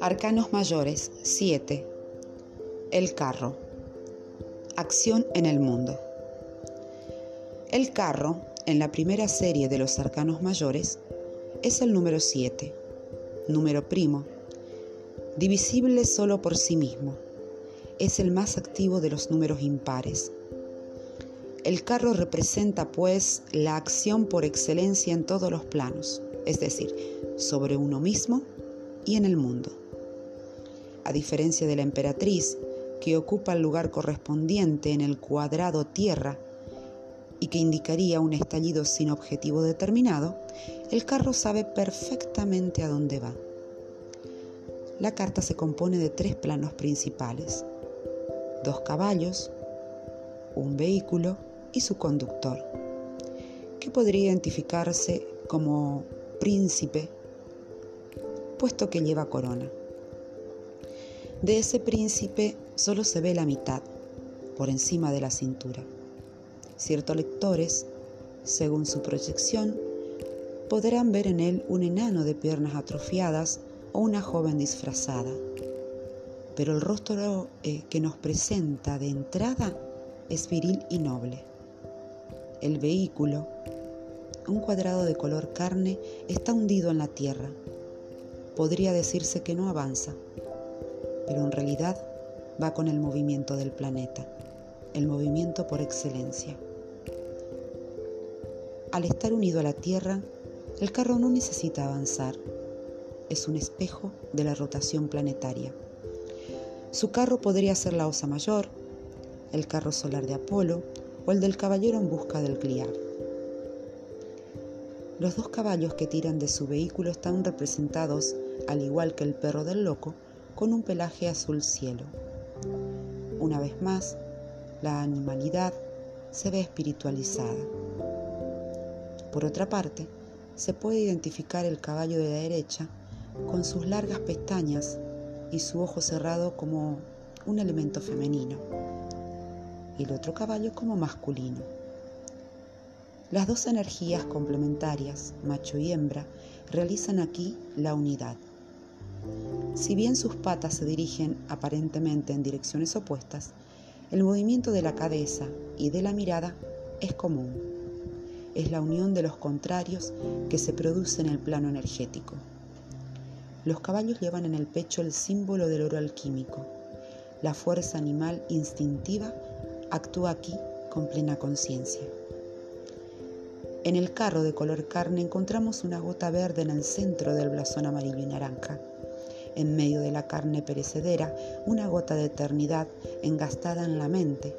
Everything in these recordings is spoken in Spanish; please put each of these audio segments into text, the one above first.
Arcanos mayores 7. El carro. Acción en el mundo. El carro, en la primera serie de los arcanos mayores, es el número 7, número primo, divisible solo por sí mismo. Es el más activo de los números impares. El carro representa, pues, la acción por excelencia en todos los planos, es decir, sobre uno mismo y en el mundo a diferencia de la emperatriz, que ocupa el lugar correspondiente en el cuadrado tierra y que indicaría un estallido sin objetivo determinado, el carro sabe perfectamente a dónde va. La carta se compone de tres planos principales, dos caballos, un vehículo y su conductor, que podría identificarse como príncipe, puesto que lleva corona. De ese príncipe solo se ve la mitad, por encima de la cintura. Ciertos lectores, según su proyección, podrán ver en él un enano de piernas atrofiadas o una joven disfrazada. Pero el rostro eh, que nos presenta de entrada es viril y noble. El vehículo, un cuadrado de color carne, está hundido en la tierra. Podría decirse que no avanza pero en realidad va con el movimiento del planeta, el movimiento por excelencia. Al estar unido a la Tierra, el carro no necesita avanzar, es un espejo de la rotación planetaria. Su carro podría ser la Osa Mayor, el carro solar de Apolo o el del caballero en busca del Gliar. Los dos caballos que tiran de su vehículo están representados, al igual que el perro del loco, con un pelaje azul cielo. Una vez más, la animalidad se ve espiritualizada. Por otra parte, se puede identificar el caballo de la derecha con sus largas pestañas y su ojo cerrado como un elemento femenino, y el otro caballo como masculino. Las dos energías complementarias, macho y hembra, realizan aquí la unidad. Si bien sus patas se dirigen aparentemente en direcciones opuestas, el movimiento de la cabeza y de la mirada es común. Es la unión de los contrarios que se produce en el plano energético. Los caballos llevan en el pecho el símbolo del oro alquímico. La fuerza animal instintiva actúa aquí con plena conciencia. En el carro de color carne encontramos una gota verde en el centro del blasón amarillo y naranja en medio de la carne perecedera, una gota de eternidad engastada en la mente,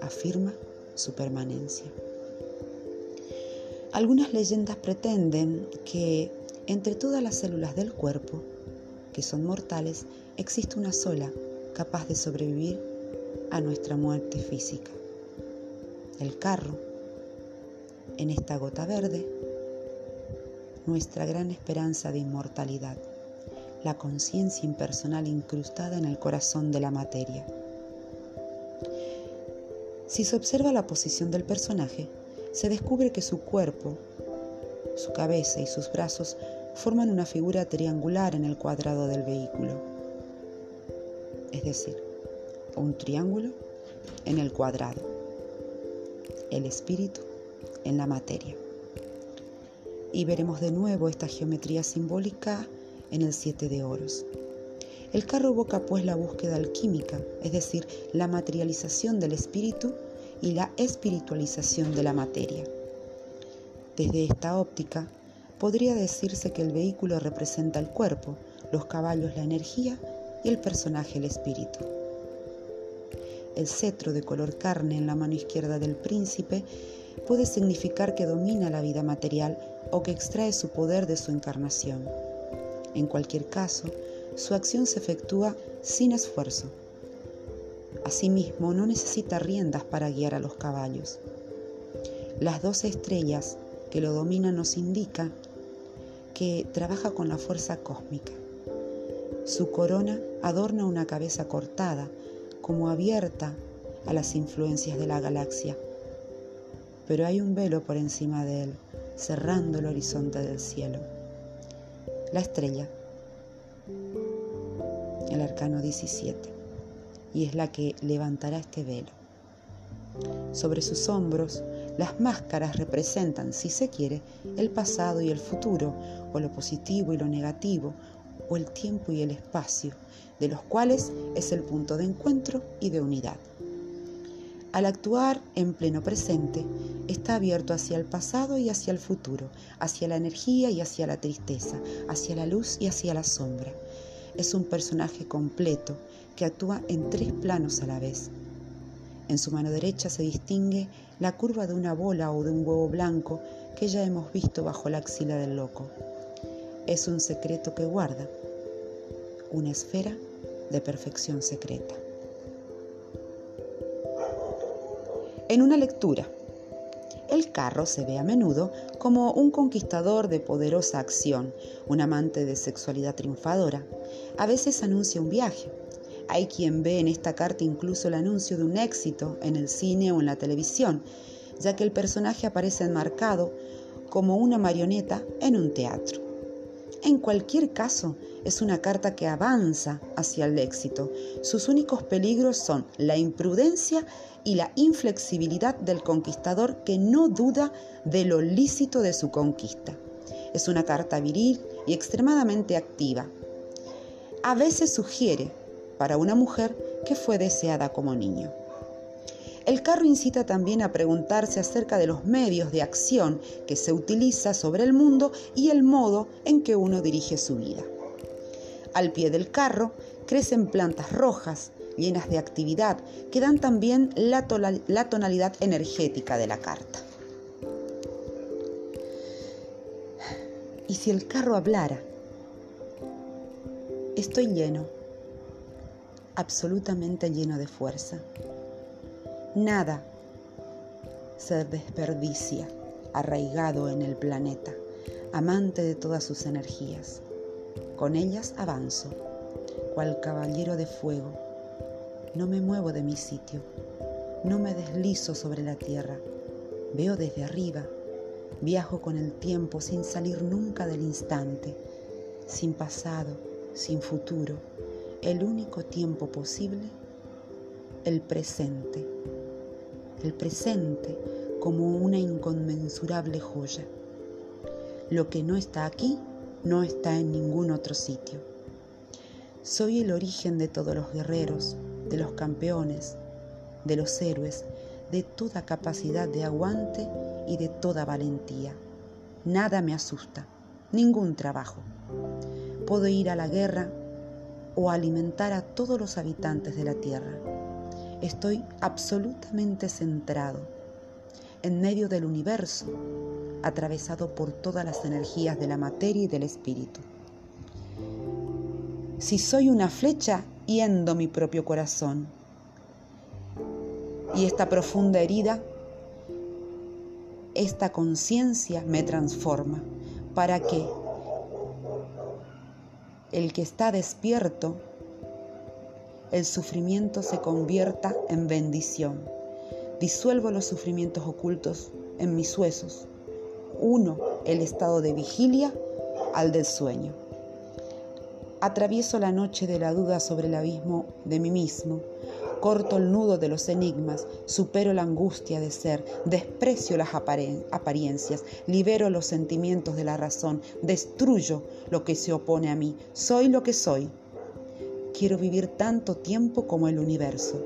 afirma su permanencia. Algunas leyendas pretenden que entre todas las células del cuerpo, que son mortales, existe una sola capaz de sobrevivir a nuestra muerte física. El carro, en esta gota verde, nuestra gran esperanza de inmortalidad la conciencia impersonal incrustada en el corazón de la materia. Si se observa la posición del personaje, se descubre que su cuerpo, su cabeza y sus brazos forman una figura triangular en el cuadrado del vehículo. Es decir, un triángulo en el cuadrado. El espíritu en la materia. Y veremos de nuevo esta geometría simbólica en el siete de oros. El carro evoca pues la búsqueda alquímica, es decir, la materialización del espíritu y la espiritualización de la materia. Desde esta óptica, podría decirse que el vehículo representa el cuerpo, los caballos la energía y el personaje el espíritu. El cetro de color carne en la mano izquierda del príncipe puede significar que domina la vida material o que extrae su poder de su encarnación. En cualquier caso, su acción se efectúa sin esfuerzo. Asimismo, no necesita riendas para guiar a los caballos. Las dos estrellas que lo dominan nos indican que trabaja con la fuerza cósmica. Su corona adorna una cabeza cortada, como abierta a las influencias de la galaxia. Pero hay un velo por encima de él, cerrando el horizonte del cielo. La estrella, el arcano 17, y es la que levantará este velo. Sobre sus hombros, las máscaras representan, si se quiere, el pasado y el futuro, o lo positivo y lo negativo, o el tiempo y el espacio, de los cuales es el punto de encuentro y de unidad. Al actuar en pleno presente, está abierto hacia el pasado y hacia el futuro, hacia la energía y hacia la tristeza, hacia la luz y hacia la sombra. Es un personaje completo que actúa en tres planos a la vez. En su mano derecha se distingue la curva de una bola o de un huevo blanco que ya hemos visto bajo la axila del loco. Es un secreto que guarda, una esfera de perfección secreta. En una lectura, el carro se ve a menudo como un conquistador de poderosa acción, un amante de sexualidad triunfadora. A veces anuncia un viaje. Hay quien ve en esta carta incluso el anuncio de un éxito en el cine o en la televisión, ya que el personaje aparece enmarcado como una marioneta en un teatro. En cualquier caso, es una carta que avanza hacia el éxito. Sus únicos peligros son la imprudencia y la inflexibilidad del conquistador que no duda de lo lícito de su conquista. Es una carta viril y extremadamente activa. A veces sugiere, para una mujer que fue deseada como niño. El carro incita también a preguntarse acerca de los medios de acción que se utiliza sobre el mundo y el modo en que uno dirige su vida. Al pie del carro crecen plantas rojas, llenas de actividad, que dan también la, la tonalidad energética de la carta. Y si el carro hablara, estoy lleno, absolutamente lleno de fuerza. Nada se desperdicia arraigado en el planeta, amante de todas sus energías. Con ellas avanzo, cual caballero de fuego. No me muevo de mi sitio, no me deslizo sobre la tierra, veo desde arriba, viajo con el tiempo sin salir nunca del instante, sin pasado, sin futuro, el único tiempo posible, el presente el presente como una inconmensurable joya. Lo que no está aquí no está en ningún otro sitio. Soy el origen de todos los guerreros, de los campeones, de los héroes, de toda capacidad de aguante y de toda valentía. Nada me asusta, ningún trabajo. Puedo ir a la guerra o alimentar a todos los habitantes de la tierra estoy absolutamente centrado en medio del universo, atravesado por todas las energías de la materia y del espíritu. Si soy una flecha, hiendo mi propio corazón. Y esta profunda herida, esta conciencia me transforma para que el que está despierto el sufrimiento se convierta en bendición. Disuelvo los sufrimientos ocultos en mis huesos. Uno el estado de vigilia al del sueño. Atravieso la noche de la duda sobre el abismo de mí mismo. Corto el nudo de los enigmas, supero la angustia de ser, desprecio las apariencias, libero los sentimientos de la razón, destruyo lo que se opone a mí, soy lo que soy, quiero vivir tanto tiempo como el universo.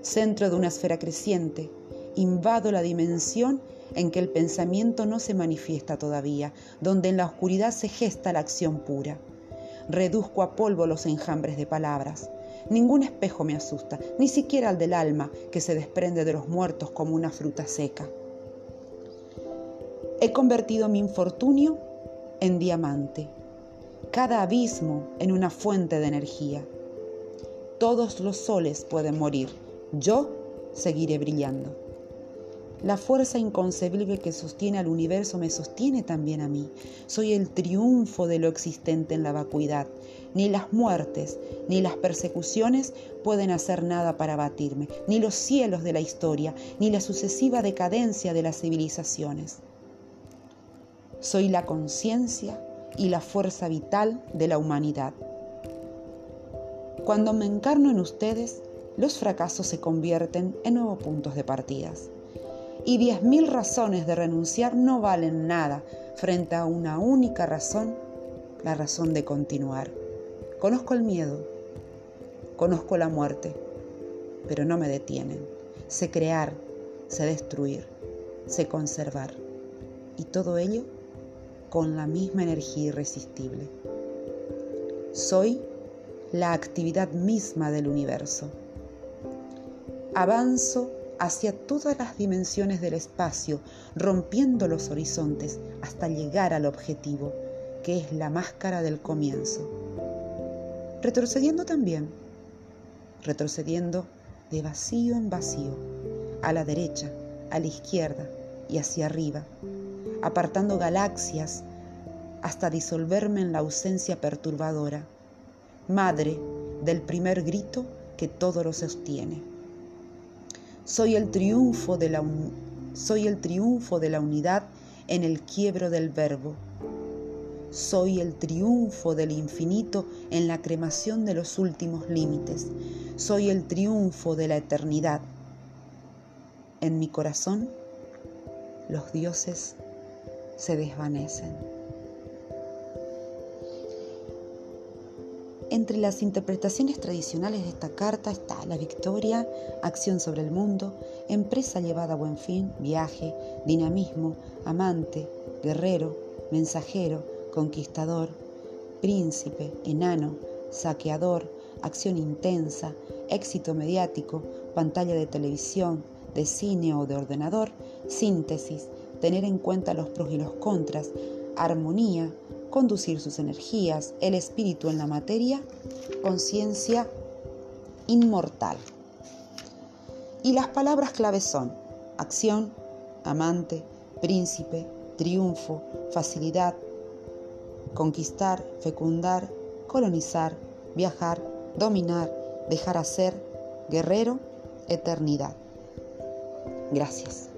Centro de una esfera creciente, invado la dimensión en que el pensamiento no se manifiesta todavía, donde en la oscuridad se gesta la acción pura. Reduzco a polvo los enjambres de palabras. Ningún espejo me asusta, ni siquiera el del alma que se desprende de los muertos como una fruta seca. He convertido mi infortunio en diamante, cada abismo en una fuente de energía. Todos los soles pueden morir, yo seguiré brillando. La fuerza inconcebible que sostiene al universo me sostiene también a mí. Soy el triunfo de lo existente en la vacuidad. Ni las muertes ni las persecuciones pueden hacer nada para batirme, ni los cielos de la historia, ni la sucesiva decadencia de las civilizaciones. Soy la conciencia y la fuerza vital de la humanidad. Cuando me encarno en ustedes, los fracasos se convierten en nuevos puntos de partidas. Y diez mil razones de renunciar no valen nada frente a una única razón, la razón de continuar. Conozco el miedo, conozco la muerte, pero no me detienen. Sé crear, sé destruir, sé conservar. Y todo ello con la misma energía irresistible. Soy la actividad misma del universo. Avanzo hacia todas las dimensiones del espacio, rompiendo los horizontes hasta llegar al objetivo, que es la máscara del comienzo. Retrocediendo también, retrocediendo de vacío en vacío, a la derecha, a la izquierda y hacia arriba, apartando galaxias hasta disolverme en la ausencia perturbadora, madre del primer grito que todo lo sostiene. Soy el triunfo de la, soy el triunfo de la unidad en el quiebro del verbo. Soy el triunfo del infinito en la cremación de los últimos límites. Soy el triunfo de la eternidad. En mi corazón, los dioses se desvanecen. Entre las interpretaciones tradicionales de esta carta está la victoria, acción sobre el mundo, empresa llevada a buen fin, viaje, dinamismo, amante, guerrero, mensajero, conquistador, príncipe, enano, saqueador, acción intensa, éxito mediático, pantalla de televisión, de cine o de ordenador, síntesis, tener en cuenta los pros y los contras, armonía, conducir sus energías, el espíritu en la materia, conciencia inmortal. Y las palabras claves son acción, amante, príncipe, triunfo, facilidad, conquistar, fecundar, colonizar, viajar, dominar, dejar hacer, guerrero, eternidad. Gracias.